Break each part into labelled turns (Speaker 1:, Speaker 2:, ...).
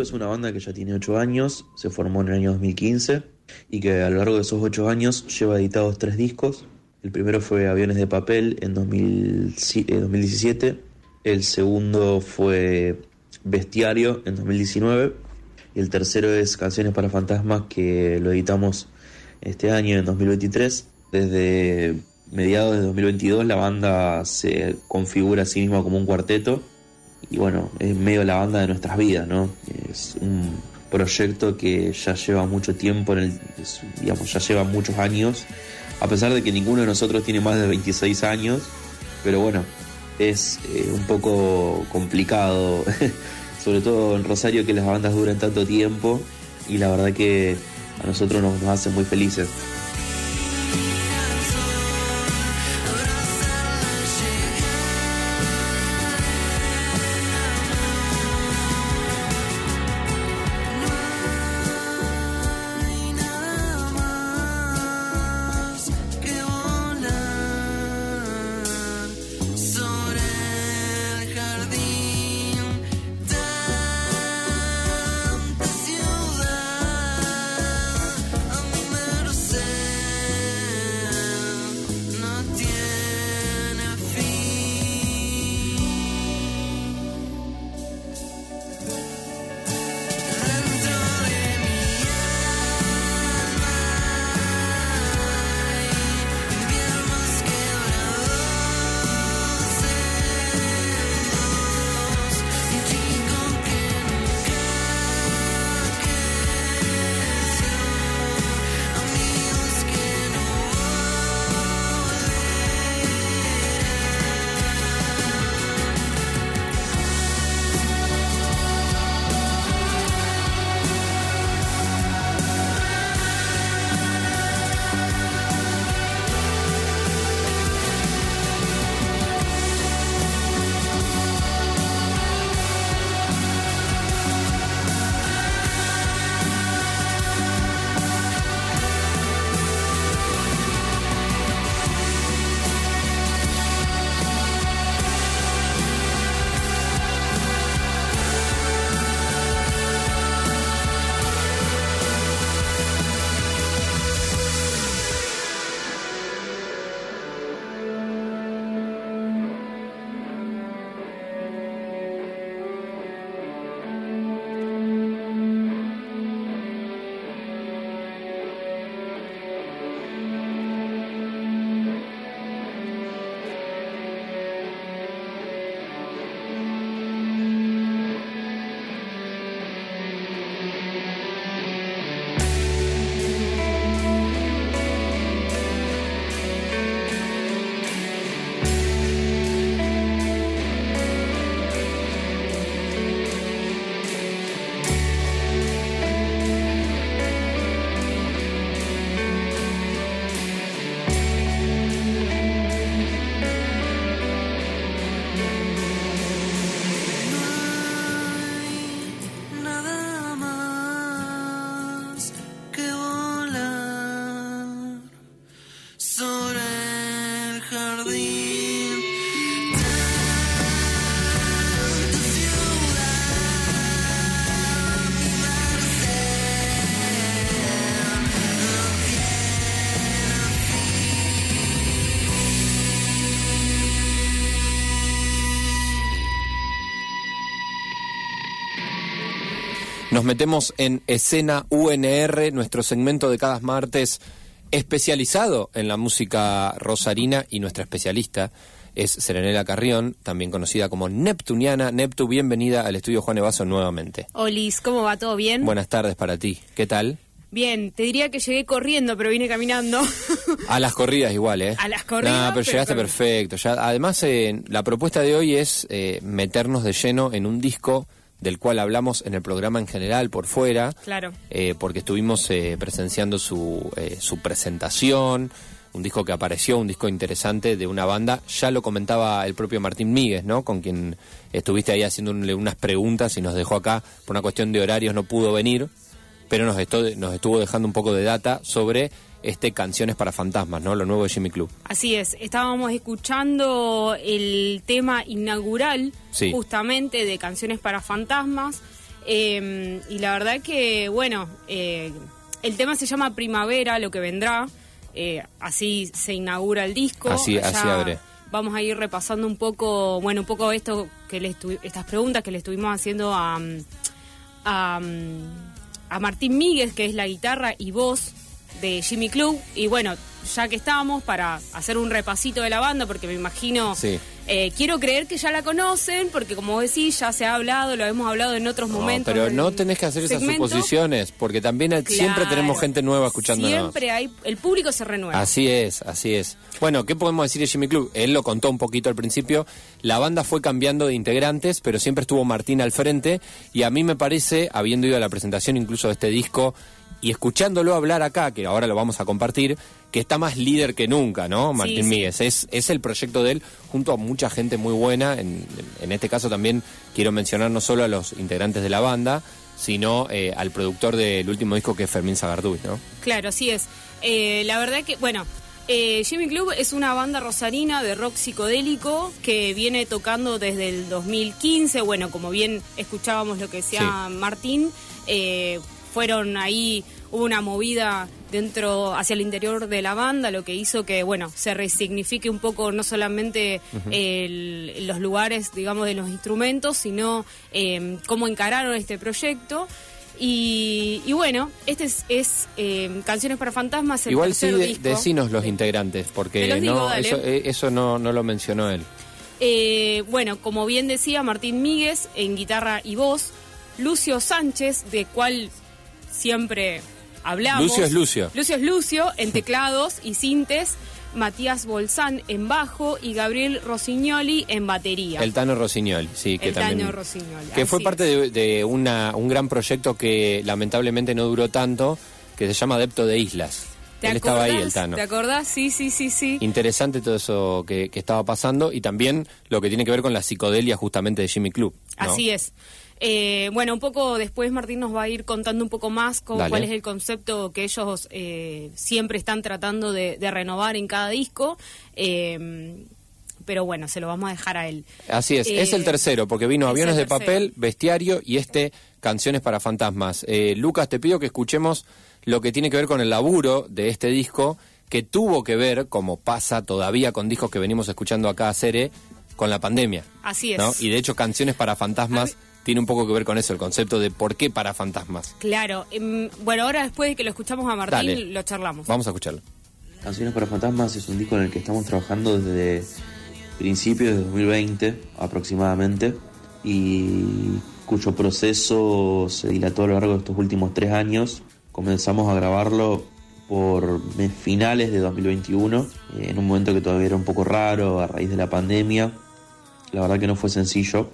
Speaker 1: Es una banda que ya tiene 8 años, se formó en el año 2015 y que a lo largo de esos 8 años lleva editados 3 discos. El primero fue Aviones de Papel en 2017, eh, el segundo fue Bestiario en 2019 y el tercero es Canciones para Fantasmas que lo editamos este año en 2023. Desde mediados de 2022 la banda se configura a sí misma como un cuarteto y bueno, es medio la banda de nuestras vidas, ¿no? Es un proyecto que ya lleva mucho tiempo, en el, digamos, ya lleva muchos años, a pesar de que ninguno de nosotros tiene más de 26 años, pero bueno, es eh, un poco complicado, sobre todo en Rosario que las bandas duran tanto tiempo y la verdad que a nosotros nos, nos hace muy felices.
Speaker 2: Nos metemos en Escena UNR, nuestro segmento de cada martes especializado en la música rosarina y nuestra especialista es Serenela Carrión, también conocida como Neptuniana. Neptu, bienvenida al estudio Juan Evaso nuevamente.
Speaker 3: Olis, ¿cómo va? ¿Todo bien?
Speaker 2: Buenas tardes para ti. ¿Qué tal?
Speaker 3: Bien, te diría que llegué corriendo, pero vine caminando.
Speaker 2: A las corridas igual, ¿eh?
Speaker 3: A las corridas.
Speaker 2: No, pero, llegaste perfecto. Ya, además, eh, la propuesta de hoy es eh, meternos de lleno en un disco del cual hablamos en el programa en general por fuera.
Speaker 3: Claro.
Speaker 2: Eh, porque estuvimos eh, presenciando su, eh, su presentación, un disco que apareció, un disco interesante de una banda. Ya lo comentaba el propio Martín Míguez, ¿no? Con quien estuviste ahí haciéndole unas preguntas y nos dejó acá, por una cuestión de horarios no pudo venir, pero nos, nos estuvo dejando un poco de data sobre este Canciones para Fantasmas, ¿no? Lo nuevo de Jimmy Club.
Speaker 3: Así es, estábamos escuchando el tema inaugural justamente de Canciones para Fantasmas. Eh, y la verdad que, bueno, eh, el tema se llama Primavera, lo que vendrá. Eh, así se inaugura el disco.
Speaker 2: Así-
Speaker 3: Ya
Speaker 2: así abre.
Speaker 3: Vamos a ir repasando un poco, bueno, un poco esto que le estas preguntas que le estuvimos haciendo a, mm, a, mm, a Martín Míguez, que es la guitarra y voz de Jimmy Club. Y bueno, ya que estamos, para hacer un repasito de la banda, porque me imagino,
Speaker 2: Sí.
Speaker 3: eh, quiero creer que ya la conocen, porque como decís, ya se ha hablado, lo hemos hablado en otros
Speaker 2: No,
Speaker 3: momentos.
Speaker 2: pero no tenés que hacer esas suposiciones, porque también siempre tenemos gente nueva escuchándonos.
Speaker 3: Siempre hay, el público se renueva.
Speaker 2: Así es, así es. Bueno, ¿qué podemos decir de Jimmy Club? Él lo contó un poquito al principio. La banda fue cambiando de integrantes, pero siempre estuvo Martín al frente. Y a mí me parece, habiendo ido a la presentación incluso de este disco y escuchándolo hablar acá, que ahora lo vamos a compartir, que está más líder que nunca, ¿no? Martín
Speaker 3: sí.
Speaker 2: Míguez. Es, es el proyecto de él junto a mucha gente muy buena. En, en este caso también quiero mencionar no solo a los integrantes de la banda, sino eh, al productor del último disco que es Fermín Sagarduy, ¿no?
Speaker 3: Claro, así es. Eh, la verdad que, bueno, eh, Jimmy Club es una banda rosarina de rock psicodélico que viene tocando desde el 2015. Bueno, como bien escuchábamos lo que decía Martín, eh, fueron ahí, hubo una movida dentro, hacia el interior de la banda, lo que hizo que, bueno, se resignifique un poco no solamente el- los lugares, digamos, de los instrumentos, sino eh, cómo encararon este proyecto. Y, y bueno, este es, es, eh, Canciones para Fantasmas, el
Speaker 2: Igual sí, de- decinos los integrantes,
Speaker 3: Te
Speaker 2: porque
Speaker 3: los digo,
Speaker 2: no,
Speaker 3: dale.
Speaker 2: eso, eh, eso no, no lo mencionó él.
Speaker 3: Eh, bueno, como bien decía Martín Míguez en guitarra y voz, Lucio Sánchez, de cual siempre hablamos.
Speaker 2: Lucio es Lucio.
Speaker 3: Lucio es Lucio en teclados y sintes, Matías Bolsán en bajo y Gabriel Rossignoli en batería.
Speaker 2: El Tano Rossignoli, sí, que
Speaker 3: El
Speaker 2: también.
Speaker 3: Tano Rossignoli,
Speaker 2: Que fue parte de, de una, un gran proyecto que lamentablemente no duró tanto, que se llama Adepto de Islas.
Speaker 3: ¿Te
Speaker 2: Él estaba ahí, el Tano.
Speaker 3: ¿Te acordás? Sí, sí, sí, sí.
Speaker 2: Interesante todo eso que, que estaba pasando y también lo que tiene que ver con la psicodelia justamente de Jimmy Club. ¿no?
Speaker 3: Así es. Eh, bueno, un poco después Martín nos va a ir contando un poco más con
Speaker 2: Dale.
Speaker 3: cuál es el concepto que ellos eh, siempre están tratando de, de renovar en cada disco. Eh, pero bueno, se lo vamos a dejar a él.
Speaker 2: Así es,
Speaker 3: Eh,
Speaker 2: es el tercero, porque vino
Speaker 3: es
Speaker 2: Aviones de. Papel, Bestiario y este Canciones para Fantasmas. Eh, Lucas, te pido que escuchemos lo que tiene que ver con el laburo de este disco, que tuvo que ver, como pasa todavía con discos que venimos escuchando acá a Cere, con la pandemia.
Speaker 3: Así es.
Speaker 2: ¿no? Y de hecho, Canciones para Fantasmas tiene un poco que ver con eso, el concepto de por qué para fantasmas.
Speaker 3: Claro. em, bueno, ahora después de que lo escuchamos a Martín,
Speaker 2: Dale.
Speaker 3: lo charlamos.
Speaker 2: Vamos a escucharlo.
Speaker 4: Canciones para Fantasmas es un disco en el que estamos trabajando desde principios de 2020 aproximadamente y cuyo proceso se dilató a lo largo de estos últimos tres años. Comenzamos a grabarlo por finales de 2021, eh, en un momento que todavía era un poco raro a raíz de la pandemia. La verdad que no fue sencillo.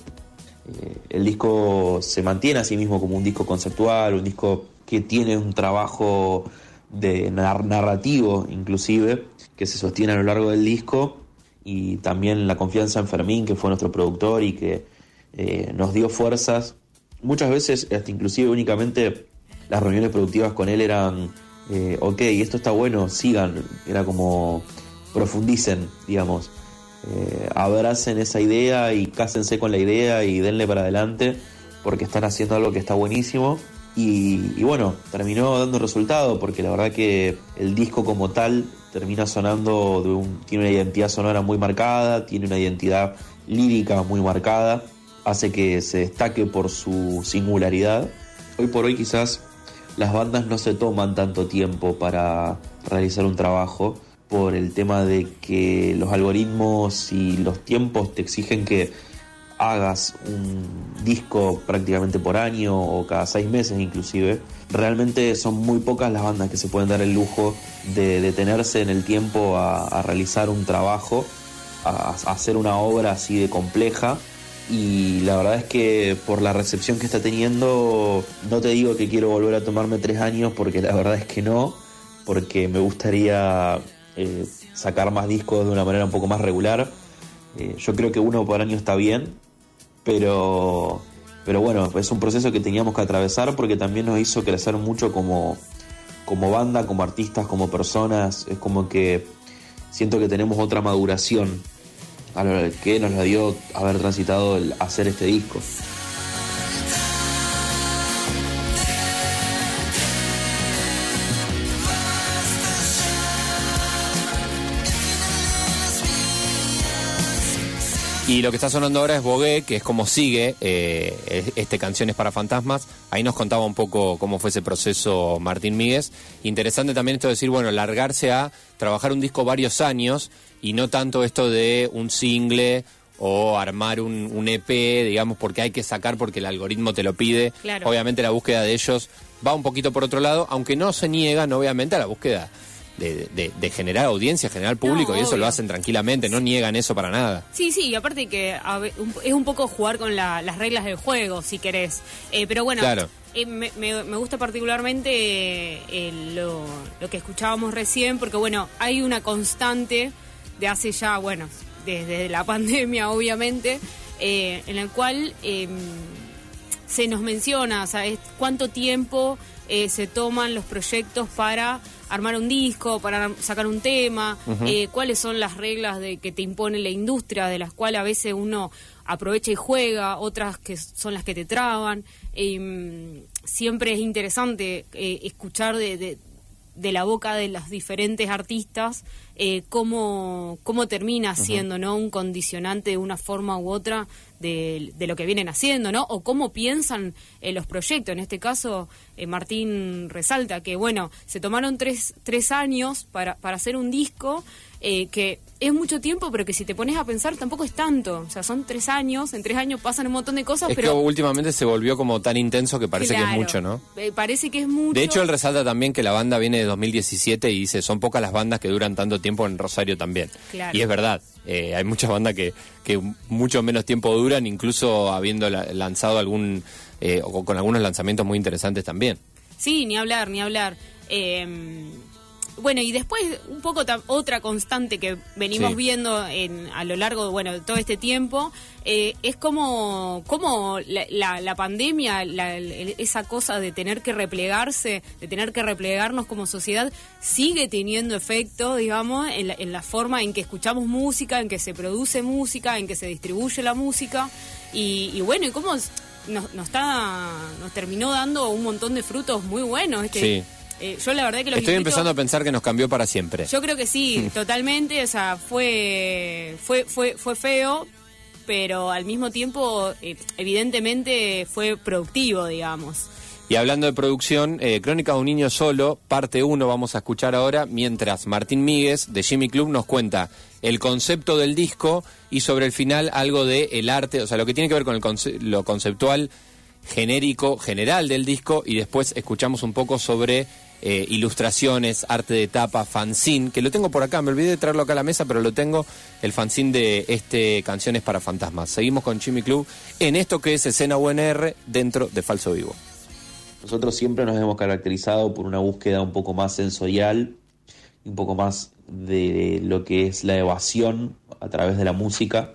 Speaker 4: Eh, el disco se mantiene a sí mismo como un disco conceptual, un disco que tiene un trabajo de nar- narrativo inclusive, que se sostiene a lo largo del disco, y también la confianza en Fermín, que fue nuestro productor y que eh, nos dio fuerzas. Muchas veces, hasta inclusive únicamente, las reuniones productivas con él eran, eh, ok, esto está bueno, sigan, era como profundicen, digamos. Eh, abracen esa idea y cásense con la idea y denle para adelante porque están haciendo algo que está buenísimo. Y, bueno, terminó dando resultado porque la verdad que el disco como tal termina sonando, tiene una identidad sonora muy marcada, tiene una identidad lírica muy marcada, hace que se destaque por su singularidad. Hoy por hoy quizás las bandas no se toman tanto tiempo para realizar un trabajo por el tema de que los algoritmos y los tiempos te exigen que hagas un disco prácticamente por año o cada seis meses inclusive. Realmente son muy pocas las bandas que se pueden dar el lujo de detenerse en el tiempo a, realizar un trabajo, a hacer una obra así de compleja. Y la verdad es que por la recepción que está teniendo, no te digo que quiero volver a tomarme tres años, porque la verdad es que no, porque me gustaría eh, sacar más discos de una manera un poco más regular. Eh, yo creo que uno por año está bien, pero, pero bueno, es un proceso que teníamos que atravesar porque también nos hizo crecer mucho como, como banda, como artistas, como personas. Es como que siento que tenemos otra maduración a lo que nos la dio haber transitado el hacer este disco.
Speaker 2: Y lo que está sonando ahora es Bogué, que es como sigue eh, este Canciones para Fantasmas. Ahí nos contaba un poco cómo fue ese proceso Martín Míguez. Interesante también esto de decir, bueno, largarse a trabajar un disco varios años y no tanto esto de un single o armar un, EP, digamos, porque hay que sacar porque el algoritmo te lo pide. Obviamente la búsqueda de ellos va un poquito por otro lado, aunque no se niegan, obviamente, a la búsqueda de, generar audiencia, generar público, y eso lo hacen tranquilamente, no niegan eso para nada.
Speaker 3: Sí, sí, y aparte que es un poco jugar con las reglas del juego, si querés. Eh, pero bueno, eh, me, gusta particularmente eh, lo, que escuchábamos recién, porque bueno, hay una constante de hace ya, bueno, desde la pandemia, obviamente, en la cual em, se nos menciona, o sea, cuánto tiempo se toman los proyectos para armar un disco, para sacar un tema, eh, cuáles son las reglas de que te impone la industria, de las cuales a veces uno aprovecha y juega, otras que son las que te traban. Em, siempre es interesante eh, escuchar de, de, la boca de los diferentes artistas eh, cómo, cómo termina siendo ¿no? un condicionante de una forma u otra de, lo que vienen haciendo, ¿no? O cómo piensan en los proyectos. En este caso, eh, Martín resalta que, bueno, se tomaron tres, tres años para, para hacer un disco eh, que es mucho tiempo, pero que si te pones a pensar tampoco es tanto. O sea, son tres años, en tres años pasan un montón de cosas,
Speaker 2: es
Speaker 3: pero...
Speaker 2: que últimamente se volvió como tan intenso que parece que es mucho, ¿no?
Speaker 3: Eh, parece que es mucho.
Speaker 2: De hecho, él resalta también que la banda viene de 2017 y dice, son pocas las bandas que duran tanto tiempo en Rosario también. Y es verdad, eh, hay muchas bandas que, que mucho menos tiempo duran, incluso habiendo lanzado algún, o con algunos lanzamientos muy interesantes también.
Speaker 3: Sí, ni hablar, ni hablar. Eh, bueno, y después un poco otra constante que venimos viendo en, a lo largo bueno, de todo este tiempo eh, es como, como la, la, pandemia, esa cosa de tener que replegarse, de tener que replegarnos como sociedad, sigue teniendo efecto, digamos, en la, en la forma en que escuchamos música, en que se produce música, en que se distribuye la música. Y, y bueno, y cómo nos, nos, está, nos terminó dando un montón de frutos muy buenos. Este,
Speaker 2: sí
Speaker 3: eh, yo la verdad que lo
Speaker 2: Estoy empezando a pensar que nos cambió para siempre.
Speaker 3: Yo creo que sí, totalmente. O sea, fue, fue, fue, fue feo, pero al mismo tiempo, eh, evidentemente, fue productivo, digamos.
Speaker 2: Y hablando de producción, eh, Crónica de un niño solo, parte 1 vamos a escuchar ahora, mientras Martín Míguez de Jimmy Club nos cuenta el concepto del disco y sobre el final algo de el arte, o sea, lo que tiene que ver con el lo conceptual genérico general del disco y después escuchamos un poco sobre eh, ilustraciones, arte de tapa, fanzine, que lo tengo por acá, me olvidé de traerlo acá a la mesa, pero lo tengo, el fanzine de este Canciones para Fantasmas. Seguimos con Chimmy Club en esto que es escena UNR dentro de Falso Vivo.
Speaker 4: Nosotros siempre nos hemos caracterizado por una búsqueda un poco más sensorial, un poco más de lo que es la evasión a través de la música.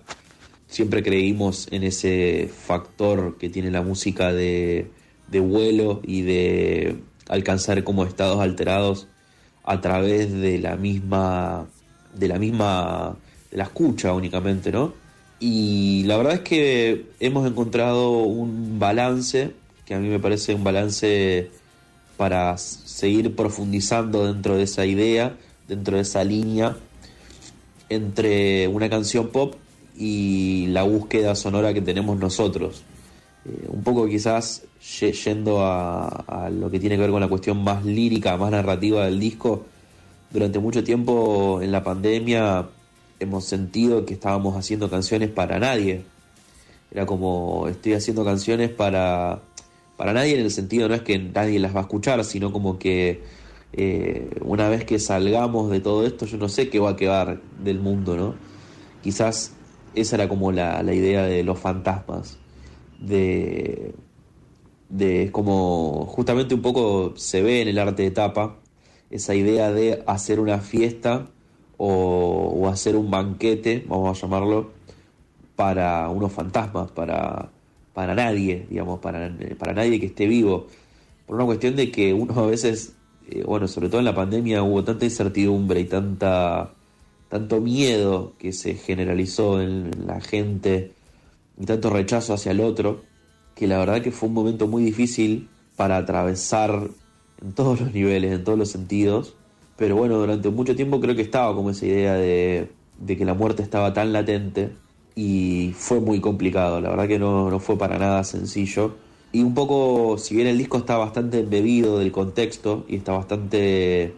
Speaker 4: Siempre creímos en ese factor que tiene la música de, de vuelo y de alcanzar como estados alterados a través de la misma de la misma de la escucha únicamente, ¿no? Y la verdad es que hemos encontrado un balance que a mí me parece un balance para seguir profundizando dentro de esa idea, dentro de esa línea entre una canción pop y la búsqueda sonora que tenemos nosotros. Eh, un poco quizás yendo a, lo que tiene que ver con la cuestión más lírica, más narrativa del disco, durante mucho tiempo en la pandemia hemos sentido que estábamos haciendo canciones para nadie. Era como estoy haciendo canciones para, para nadie en el sentido no es que nadie las va a escuchar, sino como que eh, una vez que salgamos de todo esto yo no sé qué va a quedar del mundo, ¿no? Quizás esa era como la, la idea de los fantasmas de, de como justamente un poco se ve en el arte de tapa esa idea de hacer una fiesta o, hacer un banquete, vamos a llamarlo, para unos fantasmas, para, para nadie, digamos, para, para nadie que esté vivo. Por una cuestión de que uno a veces, eh, bueno, sobre todo en la pandemia hubo tanta incertidumbre y tanta tanto miedo que se generalizó en la gente y tanto rechazo hacia el otro, que la verdad que fue un momento muy difícil para atravesar en todos los niveles, en todos los sentidos. Pero bueno, durante mucho tiempo creo que estaba como esa idea de, que la muerte estaba tan latente
Speaker 1: y fue muy complicado, la verdad que no, fue para nada sencillo. Y un poco, si bien el disco está bastante embebido del contexto y está bastante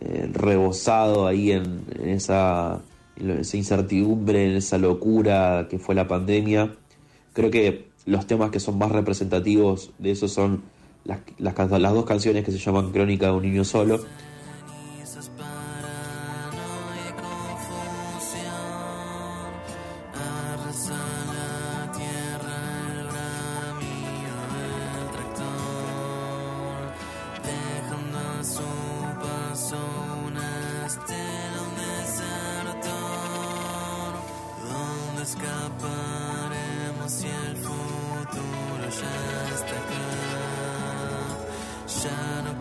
Speaker 1: eh, rebosado ahí en, esa, esa incertidumbre, en esa locura que fue la pandemia, creo que los temas que son más representativos de eso son las, las, las dos canciones que se llaman Crónica de un niño solo paso, paso una estela, un deserto. ¿Dónde escaparemos si el futuro ya está acá? Ya no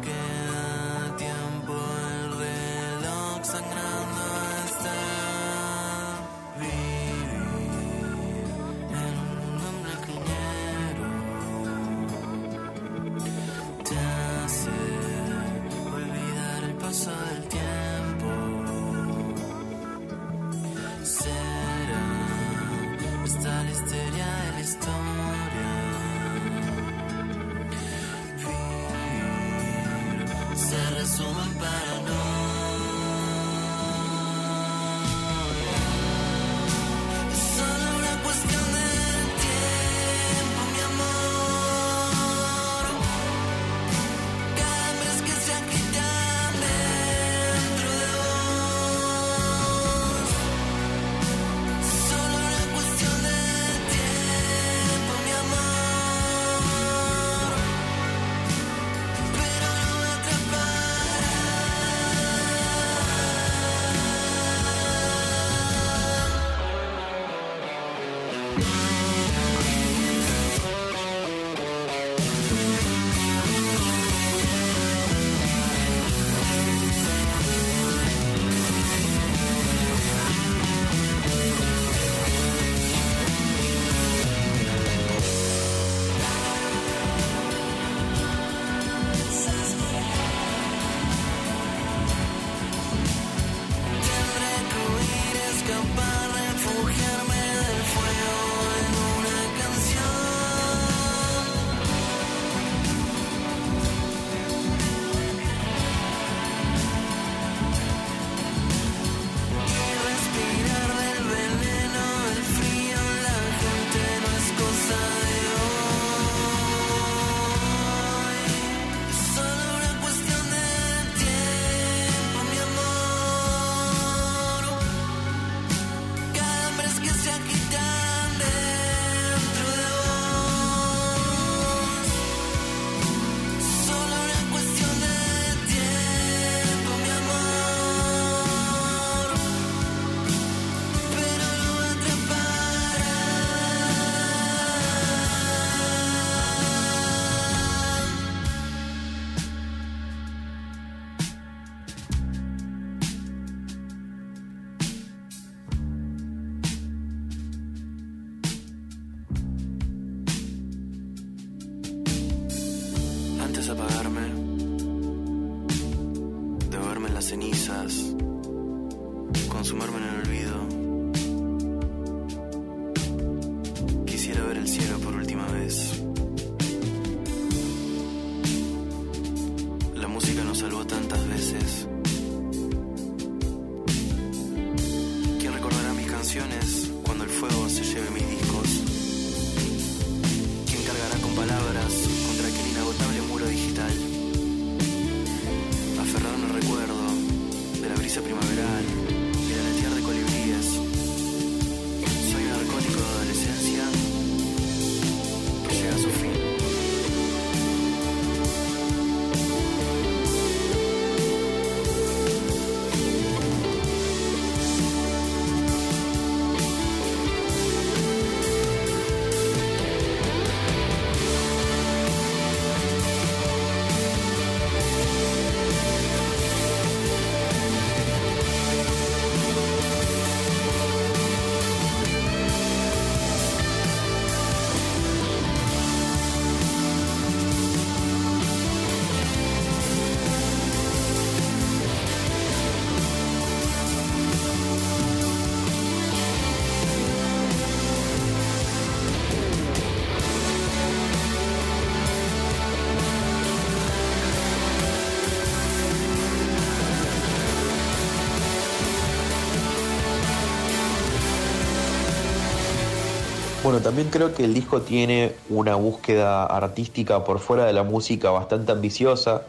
Speaker 4: Bueno, también creo que el disco tiene una búsqueda artística por fuera de la música bastante ambiciosa.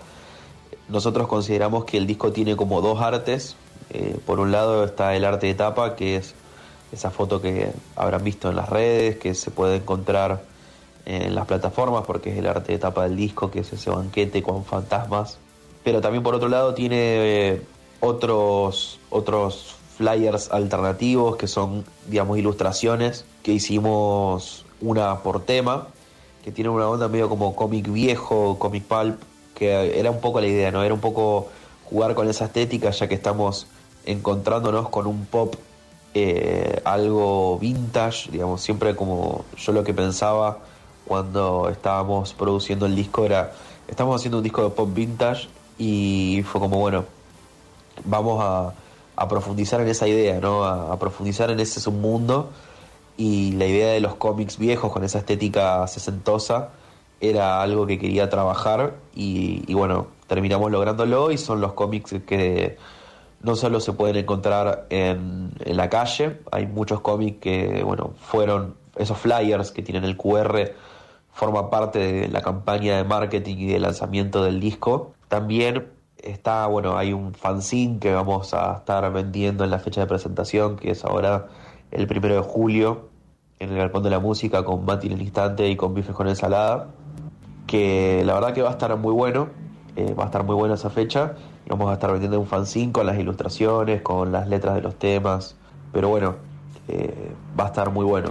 Speaker 4: Nosotros consideramos que el disco tiene como dos artes. Eh, por un lado está el arte de tapa, que es esa foto que habrán visto en las redes, que se puede encontrar en las plataformas, porque es el arte de tapa del disco, que es ese banquete con fantasmas. Pero también por otro lado tiene eh, otros, otros flyers alternativos que son, digamos, ilustraciones que hicimos una por tema, que tiene una onda medio como cómic viejo, cómic pulp, que era un poco la idea, ¿no? Era un poco jugar con esa estética, ya que estamos encontrándonos con un pop eh, algo vintage, digamos, siempre como yo lo que pensaba cuando estábamos produciendo el disco era, estamos haciendo un disco de pop vintage y fue como, bueno, vamos a, profundizar en esa idea, ¿no? A, profundizar en ese submundo y la idea de los cómics viejos con esa estética sesentosa era algo que quería trabajar y, bueno, terminamos lográndolo y son los cómics que no solo se pueden encontrar en, en la calle, hay muchos cómics que, bueno, fueron esos flyers que tienen el QR, forman parte de la campaña de marketing y de lanzamiento del disco. También está, bueno, hay un fanzine que vamos a estar vendiendo en la fecha de presentación, que es ahora el primero de julio, en el Galpón de la Música, con Mati en el instante y con bifes con ensalada, que la verdad que va a estar muy bueno, eh, va a estar muy buena esa fecha, vamos a estar vendiendo un fanzine con las ilustraciones, con las letras de los temas, pero bueno, eh, va a estar muy bueno.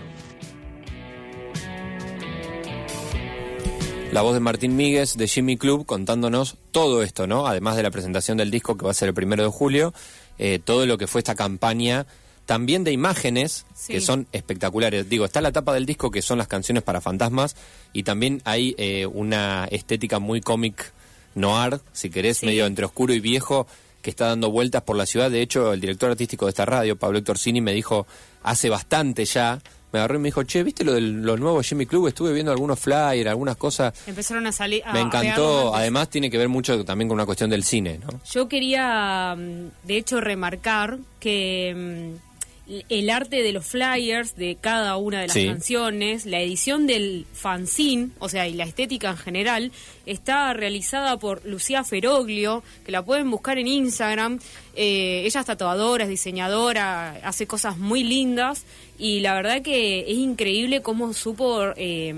Speaker 2: La voz de Martín Míguez de Jimmy Club contándonos todo esto, ¿no? Además de la presentación del disco que va a ser el primero de julio, eh, todo lo que fue esta campaña también de imágenes que son espectaculares. Digo, está la tapa del disco que son las canciones para fantasmas y también hay eh, una estética muy cómic noir, si querés, medio entre oscuro y viejo que está dando vueltas por la ciudad. De hecho, el director artístico de esta radio, Pablo Héctor Cini, me dijo hace bastante ya me agarró y me dijo, che, ¿viste lo de los nuevos Jimmy Club? Estuve viendo algunos flyers, algunas cosas.
Speaker 3: Empezaron a salir.
Speaker 2: me encantó. Además, tiene que ver mucho también con una cuestión del cine, ¿no?
Speaker 3: Yo quería, mm, de hecho, remarcar que mm, el arte de los flyers de cada una de las canciones, la edición del fanzine, o sea, y la estética en general, está realizada por Lucía Feroglio, que la pueden buscar en Instagram. Eh, ella es tatuadora, es diseñadora, hace cosas muy lindas y la verdad que es increíble cómo supo... Eh,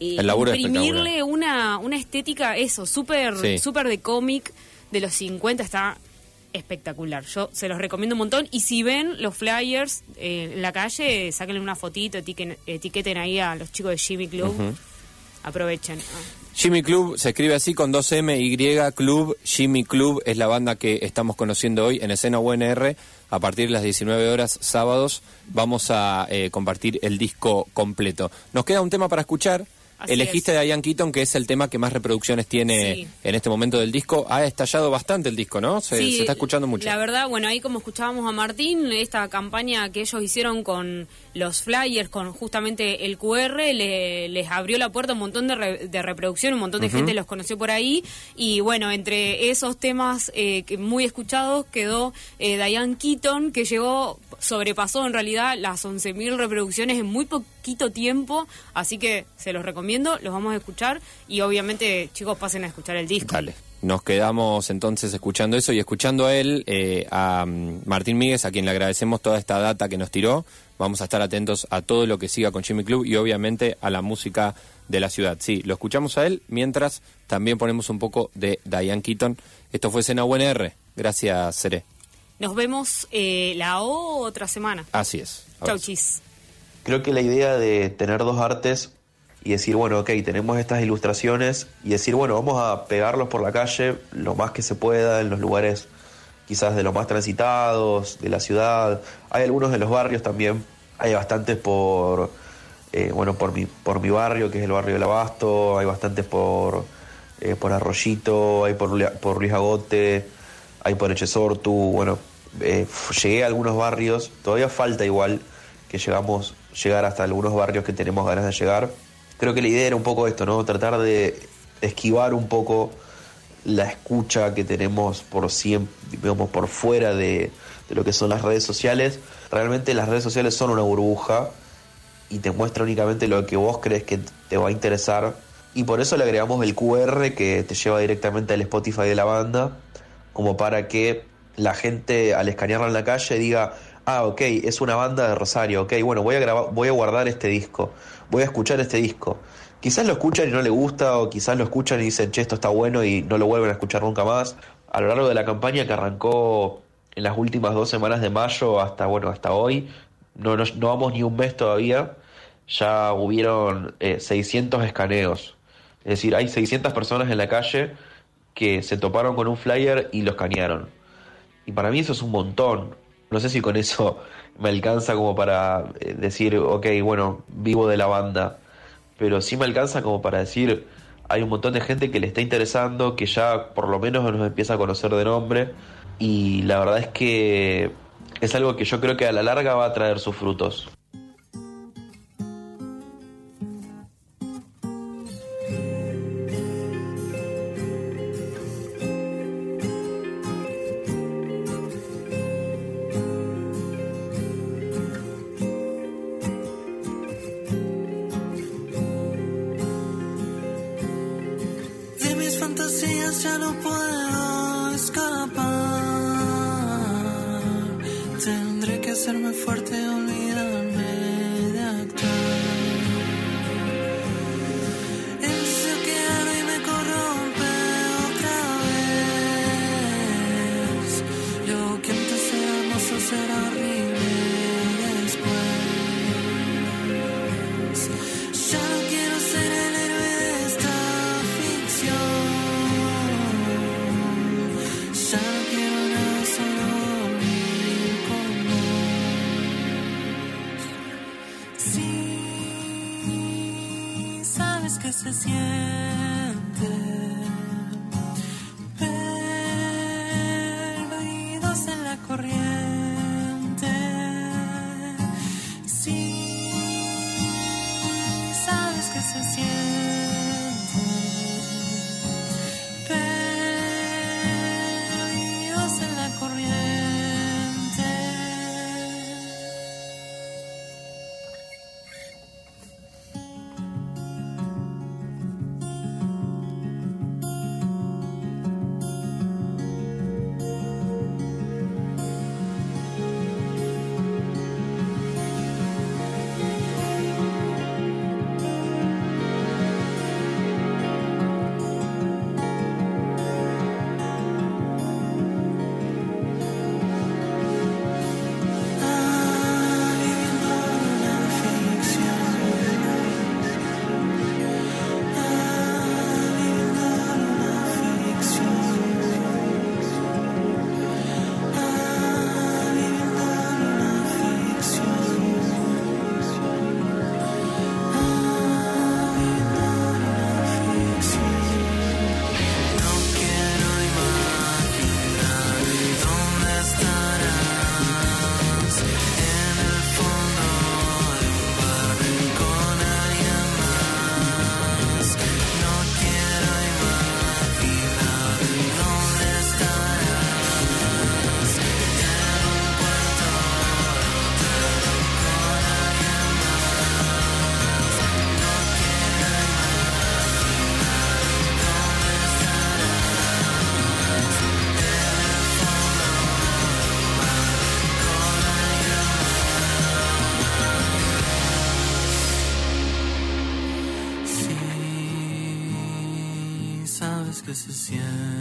Speaker 3: eh imprimirle una, una estética, eso, súper super de cómic de los 50, está espectacular. Yo se los recomiendo un montón. Y si ven los flyers eh, en la calle, sáquenle una fotito, etiqueten, ahí a los chicos de Jimmy Club. Aprovechen.
Speaker 2: Jimmy Club se escribe así con dos M, Y, Club. Jimmy Club es la banda que estamos conociendo hoy en escena UNR. A partir de las 19 horas sábados vamos a eh, compartir el disco completo. Nos queda un tema para escuchar. Elegiste a Diane Keaton, que es el tema que más reproducciones tiene en este momento del disco. Ha estallado bastante el disco, ¿no? Se, se, está escuchando mucho.
Speaker 3: La verdad, bueno, ahí como escuchábamos a Martín, esta campaña que ellos hicieron con los flyers, con justamente el QR, les abrió la puerta a un montón de, de reproducción, un montón de gente los conoció por ahí. Y bueno, entre esos temas eh, muy escuchados quedó eh, Diane Keaton, que llegó, sobrepasó en realidad las 11.000 reproducciones en muy poquito tiempo. Así que se los recomiendo los vamos a escuchar y obviamente chicos pasen a escuchar el disco.
Speaker 2: Dale. Nos quedamos entonces escuchando eso y escuchando a él, eh, a mm, Martín Míguez, a quien le agradecemos toda esta data que nos tiró. Vamos a estar atentos a todo lo que siga con Jimmy Club y obviamente a la música de la ciudad. Sí, lo escuchamos a él mientras también ponemos un poco de Diane Keaton. Esto fue Cena UNR. Gracias, Seré.
Speaker 3: Nos vemos eh, la otra semana.
Speaker 2: Así es.
Speaker 3: Chau, chis.
Speaker 4: Creo que la idea de tener dos artes y decir, bueno, ok, tenemos estas ilustraciones y decir, bueno, vamos a pegarlos por la calle lo más que se pueda en los lugares quizás de los más transitados, de la ciudad. Hay algunos de los barrios también, hay bastantes por, eh, bueno, por mi, por mi barrio, que es el barrio del Abasto, hay bastantes por, eh, por Arroyito, hay por, por Luis Agote, hay por Echesortu, bueno, eh, llegué a algunos barrios, todavía falta igual que llegamos, llegar hasta algunos barrios que tenemos ganas de llegar creo que la idea era un poco esto, ¿no? Tratar de esquivar un poco la escucha que tenemos por siempre, digamos, por fuera de, lo que son las redes sociales. Realmente las redes sociales son una burbuja y te muestra únicamente lo que vos crees que te va a interesar. Y por eso le agregamos el QR que te lleva directamente al Spotify de la banda, como para que la gente al escanearla en la calle diga, ah, ok, es una banda de Rosario, ok, bueno, voy a, grabar, voy a guardar este disco, voy a escuchar este disco. Quizás lo escuchan y no le gusta, o quizás lo escuchan y dicen, che, esto está bueno y no lo vuelven a escuchar nunca más. A lo largo de la campaña que arrancó en las últimas dos semanas de mayo hasta, bueno, hasta hoy, no, no, vamos ni un mes todavía, ya hubieron 600 eh, escaneos. Es decir, hay 600 personas en la calle que se toparon con un flyer y lo escanearon. Y para mí eso es un montón. No sé si con eso me alcanza como para eh, decir, ok, bueno, vivo de la banda. Pero sí me alcanza como para decir, hay un montón de gente que le está interesando, que ya por lo menos nos empieza a conocer de nombre. Y la verdad es que es algo que yo creo que a la larga va a traer sus frutos.
Speaker 1: Que se siente.